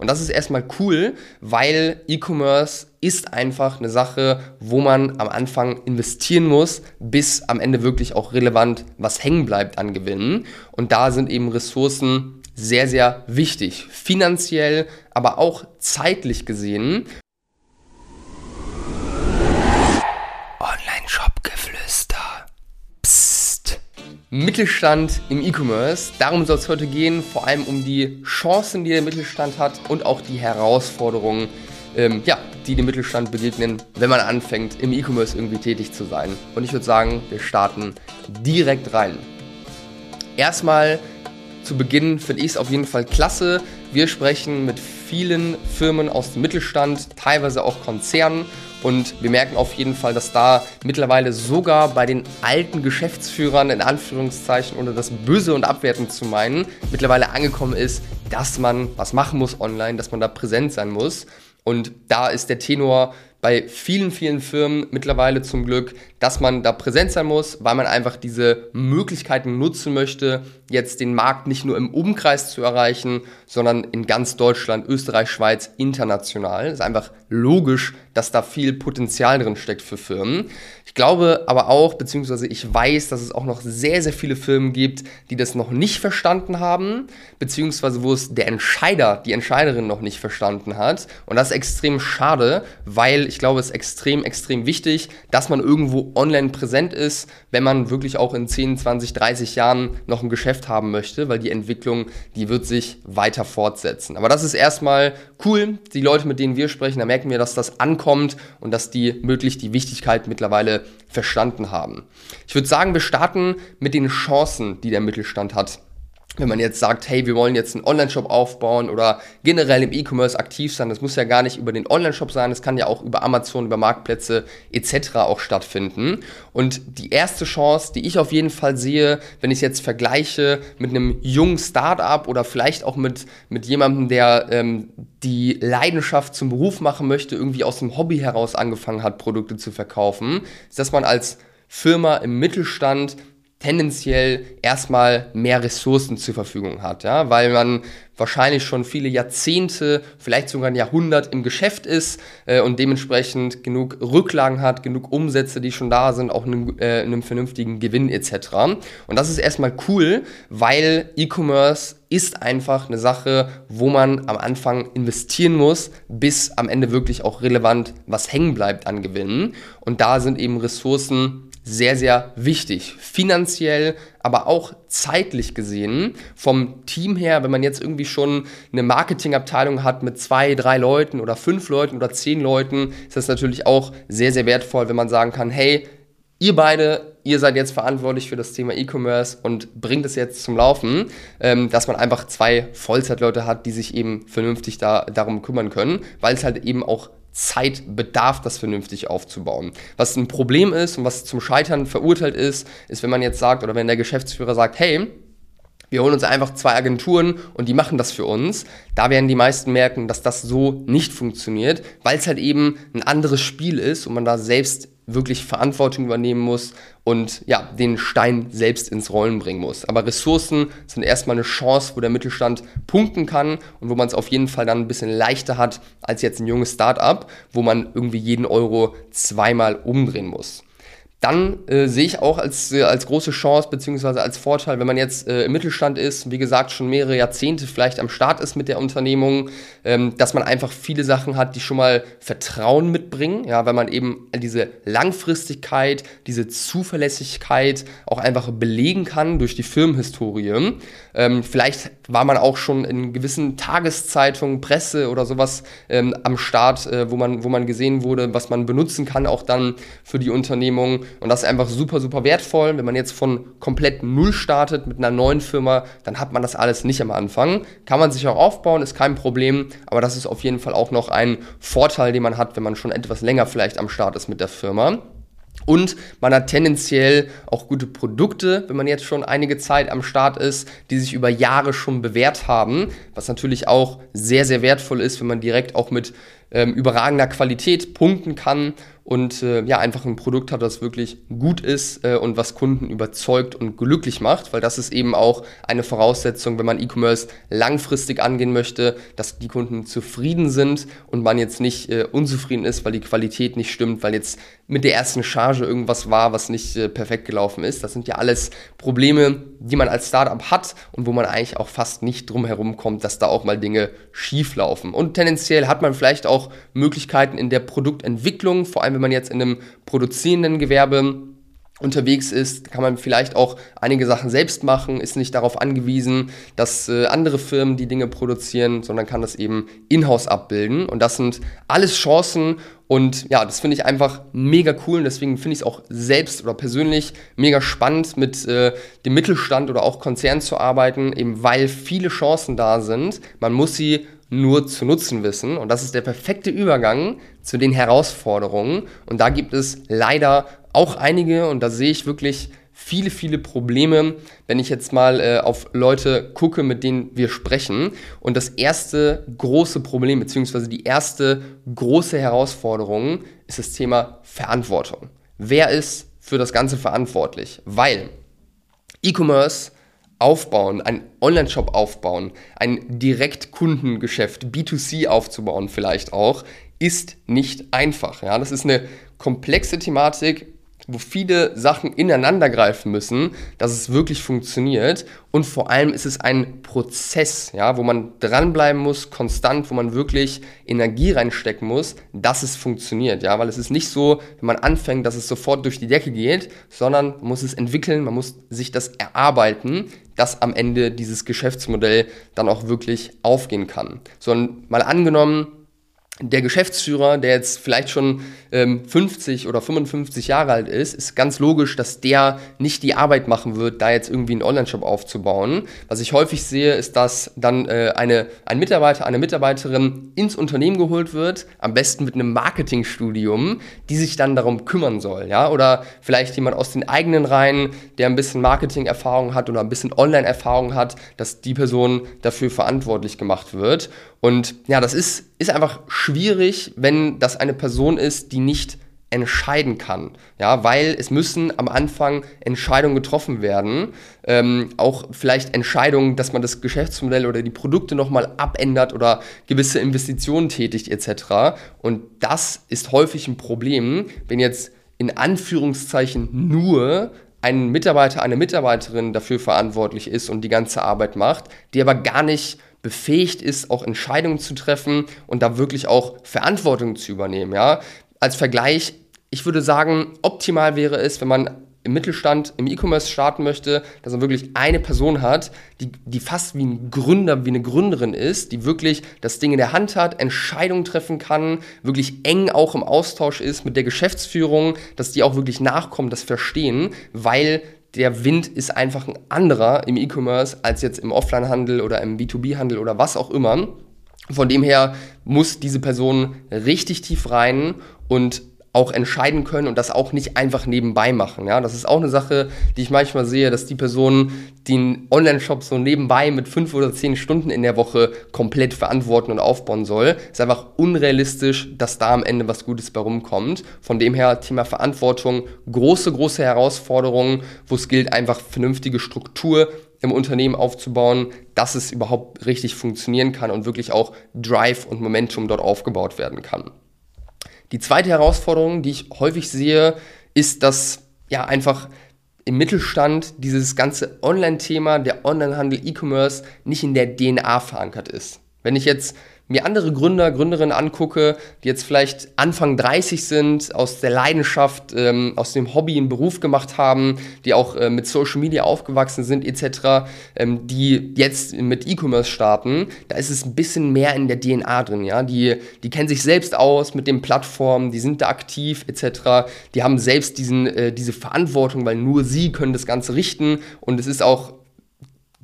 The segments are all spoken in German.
Und das ist erstmal cool, weil E-Commerce ist einfach eine Sache, wo man am Anfang investieren muss, bis am Ende wirklich auch relevant was hängen bleibt an Gewinnen. Und da sind eben Ressourcen sehr, sehr wichtig. Finanziell, aber auch zeitlich gesehen. Mittelstand im E-Commerce. Darum soll es heute gehen, vor allem um die Chancen, die der Mittelstand hat und auch die Herausforderungen, ähm, ja, die dem Mittelstand begegnen, wenn man anfängt, im E-Commerce irgendwie tätig zu sein. Und ich würde sagen, wir starten direkt rein. Erstmal zu Beginn finde ich es auf jeden Fall klasse. Wir sprechen mit vielen Firmen aus dem Mittelstand, teilweise auch Konzernen und wir merken auf jeden Fall, dass da mittlerweile sogar bei den alten Geschäftsführern, in Anführungszeichen, ohne das böse und abwertend zu meinen, mittlerweile angekommen ist, dass man was machen muss online, dass man da präsent sein muss. Und da ist der Tenor bei vielen, vielen Firmen mittlerweile zum Glück, dass man da präsent sein muss, weil man einfach diese Möglichkeiten nutzen möchte, jetzt den Markt nicht nur im Umkreis zu erreichen, sondern in ganz Deutschland, Österreich, Schweiz, international. Es ist einfach logisch, dass da viel Potenzial drin steckt für Firmen. Ich glaube aber auch, beziehungsweise ich weiß, dass es auch noch sehr, sehr viele Firmen gibt, die das noch nicht verstanden haben, beziehungsweise wo es der Entscheider, die Entscheiderin noch nicht verstanden hat. Und das ist extrem schade, weil ich glaube, es ist extrem, extrem wichtig, dass man irgendwo online präsent ist, wenn man wirklich auch in 10, 20, 30 Jahren noch ein Geschäft haben möchte, weil die Entwicklung, die wird sich weiter fortsetzen. Aber das ist erstmal cool. Die Leute, mit denen wir sprechen, da merken wir, dass das ankommt und dass die möglich die Wichtigkeit mittlerweile verstanden haben. Ich würde sagen, wir starten mit den Chancen, die der Mittelstand hat wenn man jetzt sagt, hey, wir wollen jetzt einen Online-Shop aufbauen oder generell im E-Commerce aktiv sein, das muss ja gar nicht über den Online-Shop sein, das kann ja auch über Amazon, über Marktplätze etc. auch stattfinden. Und die erste Chance, die ich auf jeden Fall sehe, wenn ich es jetzt vergleiche mit einem jungen Startup oder vielleicht auch mit, mit jemandem, der ähm, die Leidenschaft zum Beruf machen möchte, irgendwie aus dem Hobby heraus angefangen hat, Produkte zu verkaufen, ist, dass man als Firma im Mittelstand tendenziell erstmal mehr Ressourcen zur Verfügung hat, ja, weil man wahrscheinlich schon viele Jahrzehnte, vielleicht sogar ein Jahrhundert im Geschäft ist äh, und dementsprechend genug Rücklagen hat, genug Umsätze, die schon da sind, auch einem, äh, einem vernünftigen Gewinn etc. Und das ist erstmal cool, weil E-Commerce ist einfach eine Sache, wo man am Anfang investieren muss, bis am Ende wirklich auch relevant was hängen bleibt an Gewinnen. Und da sind eben Ressourcen sehr, sehr wichtig. Finanziell, aber auch zeitlich gesehen. Vom Team her, wenn man jetzt irgendwie schon eine Marketingabteilung hat mit zwei, drei Leuten oder fünf Leuten oder zehn Leuten, ist das natürlich auch sehr, sehr wertvoll, wenn man sagen kann, hey, ihr beide, ihr seid jetzt verantwortlich für das Thema E-Commerce und bringt es jetzt zum Laufen, ähm, dass man einfach zwei Vollzeitleute hat, die sich eben vernünftig da, darum kümmern können, weil es halt eben auch Zeit bedarf, das vernünftig aufzubauen. Was ein Problem ist und was zum Scheitern verurteilt ist, ist, wenn man jetzt sagt oder wenn der Geschäftsführer sagt, hey, wir holen uns einfach zwei Agenturen und die machen das für uns. Da werden die meisten merken, dass das so nicht funktioniert, weil es halt eben ein anderes Spiel ist und man da selbst wirklich Verantwortung übernehmen muss und ja, den Stein selbst ins Rollen bringen muss. Aber Ressourcen sind erstmal eine Chance, wo der Mittelstand punkten kann und wo man es auf jeden Fall dann ein bisschen leichter hat als jetzt ein junges Startup, wo man irgendwie jeden Euro zweimal umdrehen muss dann äh, sehe ich auch als, äh, als große Chance beziehungsweise als Vorteil, wenn man jetzt äh, im Mittelstand ist, wie gesagt, schon mehrere Jahrzehnte vielleicht am Start ist mit der Unternehmung, ähm, dass man einfach viele Sachen hat, die schon mal Vertrauen mitbringen, ja, weil man eben diese Langfristigkeit, diese Zuverlässigkeit auch einfach belegen kann durch die Firmenhistorie. Ähm, vielleicht war man auch schon in gewissen Tageszeitungen, Presse oder sowas ähm, am Start, äh, wo, man, wo man gesehen wurde, was man benutzen kann, auch dann für die Unternehmung. Und das ist einfach super, super wertvoll. Wenn man jetzt von komplett Null startet mit einer neuen Firma, dann hat man das alles nicht am Anfang. Kann man sich auch aufbauen, ist kein Problem. Aber das ist auf jeden Fall auch noch ein Vorteil, den man hat, wenn man schon etwas länger vielleicht am Start ist mit der Firma. Und man hat tendenziell auch gute Produkte, wenn man jetzt schon einige Zeit am Start ist, die sich über Jahre schon bewährt haben, was natürlich auch sehr, sehr wertvoll ist, wenn man direkt auch mit ähm, überragender Qualität punkten kann und äh, ja, einfach ein Produkt hat, das wirklich gut ist äh, und was Kunden überzeugt und glücklich macht, weil das ist eben auch eine Voraussetzung, wenn man E-Commerce langfristig angehen möchte, dass die Kunden zufrieden sind und man jetzt nicht äh, unzufrieden ist, weil die Qualität nicht stimmt, weil jetzt mit der ersten Charge irgendwas war, was nicht äh, perfekt gelaufen ist. Das sind ja alles Probleme, die man als Startup hat und wo man eigentlich auch fast nicht drum herum kommt, dass da auch mal Dinge schief laufen. Und tendenziell hat man vielleicht auch Möglichkeiten in der Produktentwicklung, vor allem wenn man jetzt in einem produzierenden Gewerbe unterwegs ist, kann man vielleicht auch einige Sachen selbst machen, ist nicht darauf angewiesen, dass äh, andere Firmen die Dinge produzieren, sondern kann das eben in-house abbilden. Und das sind alles Chancen und ja, das finde ich einfach mega cool und deswegen finde ich es auch selbst oder persönlich mega spannend, mit äh, dem Mittelstand oder auch Konzernen zu arbeiten, eben weil viele Chancen da sind. Man muss sie nur zu nutzen wissen. Und das ist der perfekte Übergang zu den Herausforderungen. Und da gibt es leider auch einige, und da sehe ich wirklich viele, viele Probleme, wenn ich jetzt mal äh, auf Leute gucke, mit denen wir sprechen. Und das erste große Problem, beziehungsweise die erste große Herausforderung ist das Thema Verantwortung. Wer ist für das Ganze verantwortlich? Weil E-Commerce aufbauen, einen Online-Shop aufbauen, ein Direktkundengeschäft, B2C aufzubauen vielleicht auch, ist nicht einfach. Ja, das ist eine komplexe Thematik, wo viele Sachen ineinander greifen müssen, dass es wirklich funktioniert. Und vor allem ist es ein Prozess, ja, wo man dranbleiben muss, konstant, wo man wirklich Energie reinstecken muss, dass es funktioniert. Ja, weil es ist nicht so, wenn man anfängt, dass es sofort durch die Decke geht, sondern man muss es entwickeln, man muss sich das erarbeiten, dass am Ende dieses Geschäftsmodell dann auch wirklich aufgehen kann. So, mal angenommen, der Geschäftsführer, der jetzt vielleicht schon ähm, 50 oder 55 Jahre alt ist, ist ganz logisch, dass der nicht die Arbeit machen wird, da jetzt irgendwie einen Online-Shop aufzubauen. Was ich häufig sehe, ist, dass dann äh, eine, ein Mitarbeiter, eine Mitarbeiterin ins Unternehmen geholt wird, am besten mit einem Marketingstudium, die sich dann darum kümmern soll. Ja? Oder vielleicht jemand aus den eigenen Reihen, der ein bisschen Marketing-Erfahrung hat oder ein bisschen Online-Erfahrung hat, dass die Person dafür verantwortlich gemacht wird. Und ja, das ist, ist einfach schwierig, wenn das eine Person ist, die nicht entscheiden kann. Ja, weil es müssen am Anfang Entscheidungen getroffen werden. Ähm, auch vielleicht Entscheidungen, dass man das Geschäftsmodell oder die Produkte nochmal abändert oder gewisse Investitionen tätigt etc. Und das ist häufig ein Problem, wenn jetzt in Anführungszeichen nur ein Mitarbeiter, eine Mitarbeiterin dafür verantwortlich ist und die ganze Arbeit macht, die aber gar nicht befähigt ist, auch Entscheidungen zu treffen und da wirklich auch Verantwortung zu übernehmen. Ja? Als Vergleich, ich würde sagen, optimal wäre es, wenn man im Mittelstand, im E-Commerce starten möchte, dass man wirklich eine Person hat, die, die fast wie ein Gründer, wie eine Gründerin ist, die wirklich das Ding in der Hand hat, Entscheidungen treffen kann, wirklich eng auch im Austausch ist mit der Geschäftsführung, dass die auch wirklich nachkommen, das verstehen, weil der Wind ist einfach ein anderer im E-Commerce als jetzt im Offline-Handel oder im B2B-Handel oder was auch immer. Von dem her muss diese Person richtig tief rein und auch entscheiden können und das auch nicht einfach nebenbei machen. Ja, das ist auch eine Sache, die ich manchmal sehe, dass die Person den Online-Shop so nebenbei mit fünf oder zehn Stunden in der Woche komplett verantworten und aufbauen soll. Ist einfach unrealistisch, dass da am Ende was Gutes bei rumkommt. Von dem her Thema Verantwortung, große, große Herausforderungen, wo es gilt, einfach vernünftige Struktur im Unternehmen aufzubauen, dass es überhaupt richtig funktionieren kann und wirklich auch Drive und Momentum dort aufgebaut werden kann. Die zweite Herausforderung, die ich häufig sehe, ist, dass ja einfach im Mittelstand dieses ganze Online-Thema, der Onlinehandel, E-Commerce nicht in der DNA verankert ist. Wenn ich jetzt mir andere Gründer, Gründerinnen angucke, die jetzt vielleicht Anfang 30 sind, aus der Leidenschaft, ähm, aus dem Hobby einen Beruf gemacht haben, die auch äh, mit Social Media aufgewachsen sind etc., ähm, die jetzt mit E-Commerce starten, da ist es ein bisschen mehr in der DNA drin, ja. Die, die kennen sich selbst aus mit den Plattformen, die sind da aktiv etc., die haben selbst diesen, äh, diese Verantwortung, weil nur sie können das Ganze richten und es ist auch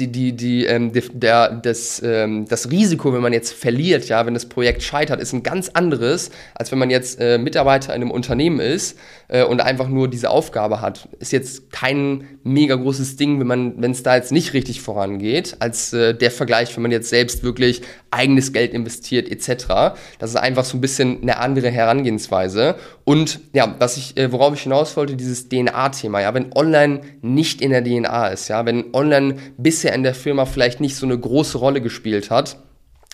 die, die, die, ähm, der, das, ähm, das Risiko, wenn man jetzt verliert, ja, wenn das Projekt scheitert, ist ein ganz anderes, als wenn man jetzt äh, Mitarbeiter in einem Unternehmen ist äh, und einfach nur diese Aufgabe hat. Ist jetzt kein mega großes Ding, wenn man, wenn es da jetzt nicht richtig vorangeht, als äh, der Vergleich, wenn man jetzt selbst wirklich eigenes Geld investiert, etc. Das ist einfach so ein bisschen eine andere Herangehensweise. Und ja, was ich, äh, worauf ich hinaus wollte, dieses DNA-Thema, ja, wenn online nicht in der DNA ist, ja, wenn online bisher in der Firma vielleicht nicht so eine große Rolle gespielt hat,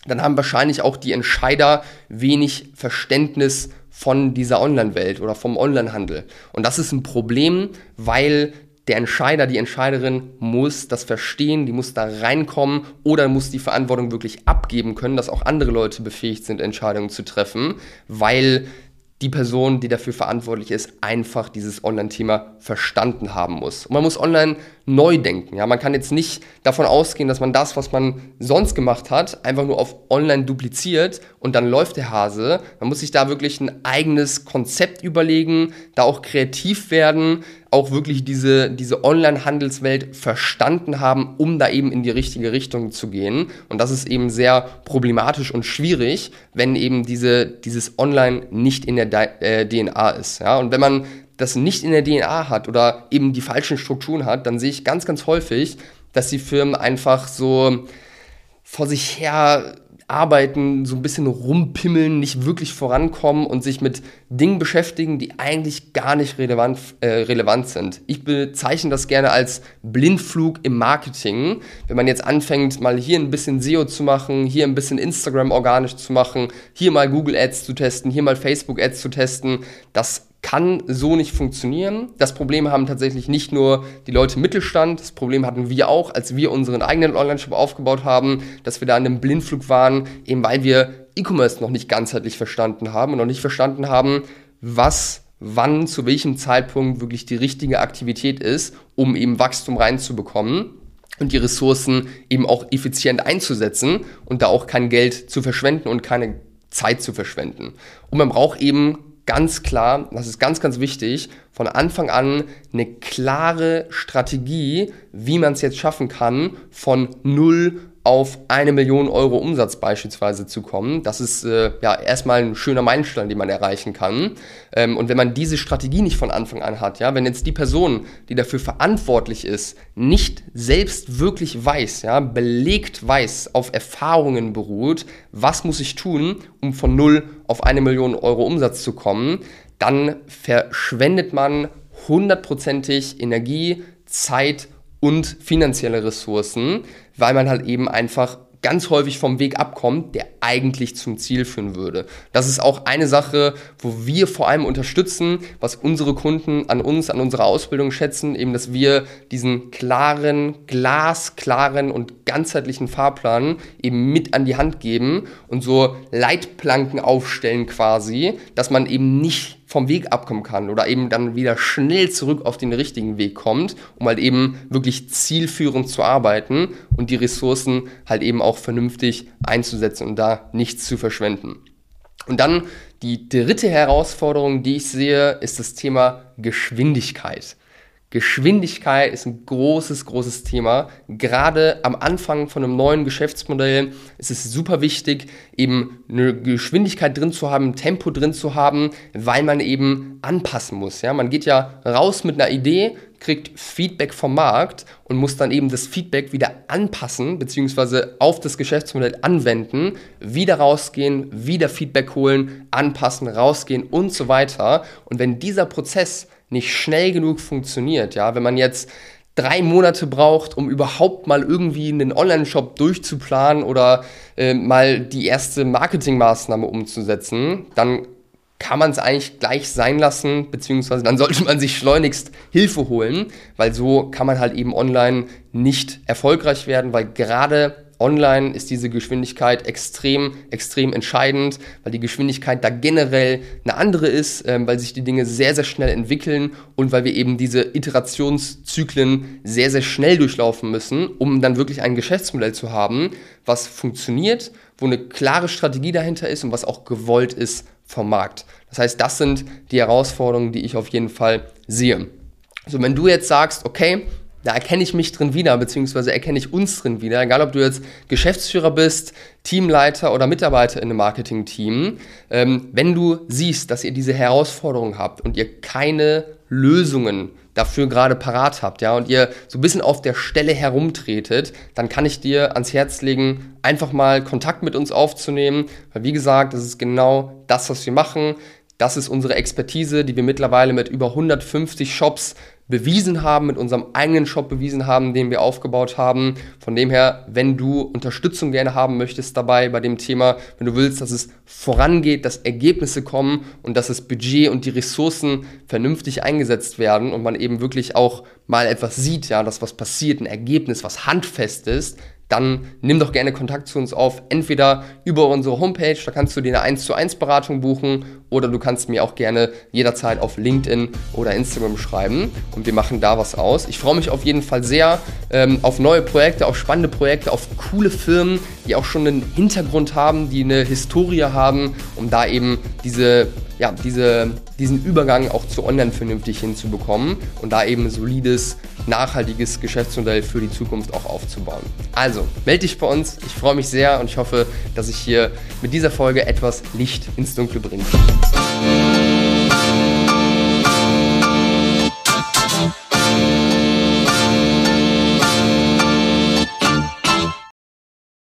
dann haben wahrscheinlich auch die Entscheider wenig Verständnis von dieser Online-Welt oder vom Online-Handel. Und das ist ein Problem, weil der Entscheider, die Entscheiderin muss das verstehen, die muss da reinkommen oder muss die Verantwortung wirklich abgeben können, dass auch andere Leute befähigt sind, Entscheidungen zu treffen, weil die Person, die dafür verantwortlich ist, einfach dieses Online-Thema verstanden haben muss. Und man muss online neu denken. Ja, man kann jetzt nicht davon ausgehen, dass man das, was man sonst gemacht hat, einfach nur auf online dupliziert und dann läuft der Hase. Man muss sich da wirklich ein eigenes Konzept überlegen, da auch kreativ werden, auch wirklich diese, diese Online-Handelswelt verstanden haben, um da eben in die richtige Richtung zu gehen. Und das ist eben sehr problematisch und schwierig, wenn eben diese, dieses Online nicht in der äh, DNA ist. Ja? Und wenn man das nicht in der DNA hat oder eben die falschen Strukturen hat, dann sehe ich ganz, ganz häufig, dass die Firmen einfach so vor sich her arbeiten, so ein bisschen rumpimmeln, nicht wirklich vorankommen und sich mit Dingen beschäftigen, die eigentlich gar nicht relevant, äh, relevant sind. Ich bezeichne das gerne als Blindflug im Marketing. Wenn man jetzt anfängt, mal hier ein bisschen SEO zu machen, hier ein bisschen Instagram organisch zu machen, hier mal Google Ads zu testen, hier mal Facebook Ads zu testen, das kann so nicht funktionieren. Das Problem haben tatsächlich nicht nur die Leute im Mittelstand, das Problem hatten wir auch, als wir unseren eigenen Online-Shop aufgebaut haben, dass wir da in einem Blindflug waren, eben weil wir E-Commerce noch nicht ganzheitlich verstanden haben und noch nicht verstanden haben, was wann, zu welchem Zeitpunkt wirklich die richtige Aktivität ist, um eben Wachstum reinzubekommen und die Ressourcen eben auch effizient einzusetzen und da auch kein Geld zu verschwenden und keine Zeit zu verschwenden. Und man braucht eben ganz klar, das ist ganz, ganz wichtig, von Anfang an eine klare Strategie, wie man es jetzt schaffen kann, von null auf eine Million Euro Umsatz beispielsweise zu kommen. Das ist äh, ja erstmal ein schöner Meilenstein, den man erreichen kann. Ähm, und wenn man diese Strategie nicht von Anfang an hat, ja, wenn jetzt die Person, die dafür verantwortlich ist, nicht selbst wirklich weiß, ja, belegt weiß, auf Erfahrungen beruht, was muss ich tun, um von null auf eine Million Euro Umsatz zu kommen, dann verschwendet man hundertprozentig Energie, Zeit und finanzielle Ressourcen, weil man halt eben einfach ganz häufig vom Weg abkommt, der eigentlich zum Ziel führen würde. Das ist auch eine Sache, wo wir vor allem unterstützen, was unsere Kunden an uns, an unserer Ausbildung schätzen, eben, dass wir diesen klaren, glasklaren und ganzheitlichen Fahrplan eben mit an die Hand geben und so Leitplanken aufstellen quasi, dass man eben nicht vom Weg abkommen kann oder eben dann wieder schnell zurück auf den richtigen Weg kommt, um halt eben wirklich zielführend zu arbeiten und die Ressourcen halt eben auch vernünftig einzusetzen und da nichts zu verschwenden. Und dann die dritte Herausforderung, die ich sehe, ist das Thema Geschwindigkeit. Geschwindigkeit ist ein großes, großes Thema. Gerade am Anfang von einem neuen Geschäftsmodell ist es super wichtig, eben eine Geschwindigkeit drin zu haben, Tempo drin zu haben, weil man eben anpassen muss. Ja, man geht ja raus mit einer Idee, kriegt Feedback vom Markt und muss dann eben das Feedback wieder anpassen, beziehungsweise auf das Geschäftsmodell anwenden, wieder rausgehen, wieder Feedback holen, anpassen, rausgehen und so weiter. Und wenn dieser Prozess nicht schnell genug funktioniert, ja, wenn man jetzt drei Monate braucht, um überhaupt mal irgendwie einen Online-Shop durchzuplanen oder äh, mal die erste Marketingmaßnahme umzusetzen, dann kann man es eigentlich gleich sein lassen, beziehungsweise dann sollte man sich schleunigst Hilfe holen, weil so kann man halt eben online nicht erfolgreich werden, weil gerade Online ist diese Geschwindigkeit extrem, extrem entscheidend, weil die Geschwindigkeit da generell eine andere ist, ähm, weil sich die Dinge sehr, sehr schnell entwickeln und weil wir eben diese Iterationszyklen sehr, sehr schnell durchlaufen müssen, um dann wirklich ein Geschäftsmodell zu haben, was funktioniert, wo eine klare Strategie dahinter ist und was auch gewollt ist vom Markt. Das heißt, das sind die Herausforderungen, die ich auf jeden Fall sehe. So, wenn du jetzt sagst, okay, da erkenne ich mich drin wieder, beziehungsweise erkenne ich uns drin wieder. Egal, ob du jetzt Geschäftsführer bist, Teamleiter oder Mitarbeiter in einem Marketing-Team. Ähm, wenn du siehst, dass ihr diese Herausforderung habt und ihr keine Lösungen dafür gerade parat habt, ja, und ihr so ein bisschen auf der Stelle herumtretet, dann kann ich dir ans Herz legen, einfach mal Kontakt mit uns aufzunehmen, weil wie gesagt, das ist genau das, was wir machen. Das ist unsere Expertise, die wir mittlerweile mit über 150 Shops bewiesen haben, mit unserem eigenen Shop bewiesen haben, den wir aufgebaut haben. Von dem her, wenn du Unterstützung gerne haben möchtest dabei bei dem Thema, wenn du willst, dass es vorangeht, dass Ergebnisse kommen und dass das Budget und die Ressourcen vernünftig eingesetzt werden und man eben wirklich auch mal etwas sieht, ja, dass was passiert, ein Ergebnis, was handfest ist, dann nimm doch gerne Kontakt zu uns auf, entweder über unsere Homepage, da kannst du dir eine 1 zu 1 Beratung buchen oder du kannst mir auch gerne jederzeit auf LinkedIn oder Instagram schreiben und wir machen da was aus. Ich freue mich auf jeden Fall sehr ähm, auf neue Projekte, auf spannende Projekte, auf coole Firmen, die auch schon einen Hintergrund haben, die eine Historie haben, um da eben diese ja, diese, diesen Übergang auch zu Online vernünftig hinzubekommen und da eben ein solides, nachhaltiges Geschäftsmodell für die Zukunft auch aufzubauen. Also, melde dich bei uns. Ich freue mich sehr und ich hoffe, dass ich hier mit dieser Folge etwas Licht ins Dunkle bringen kann.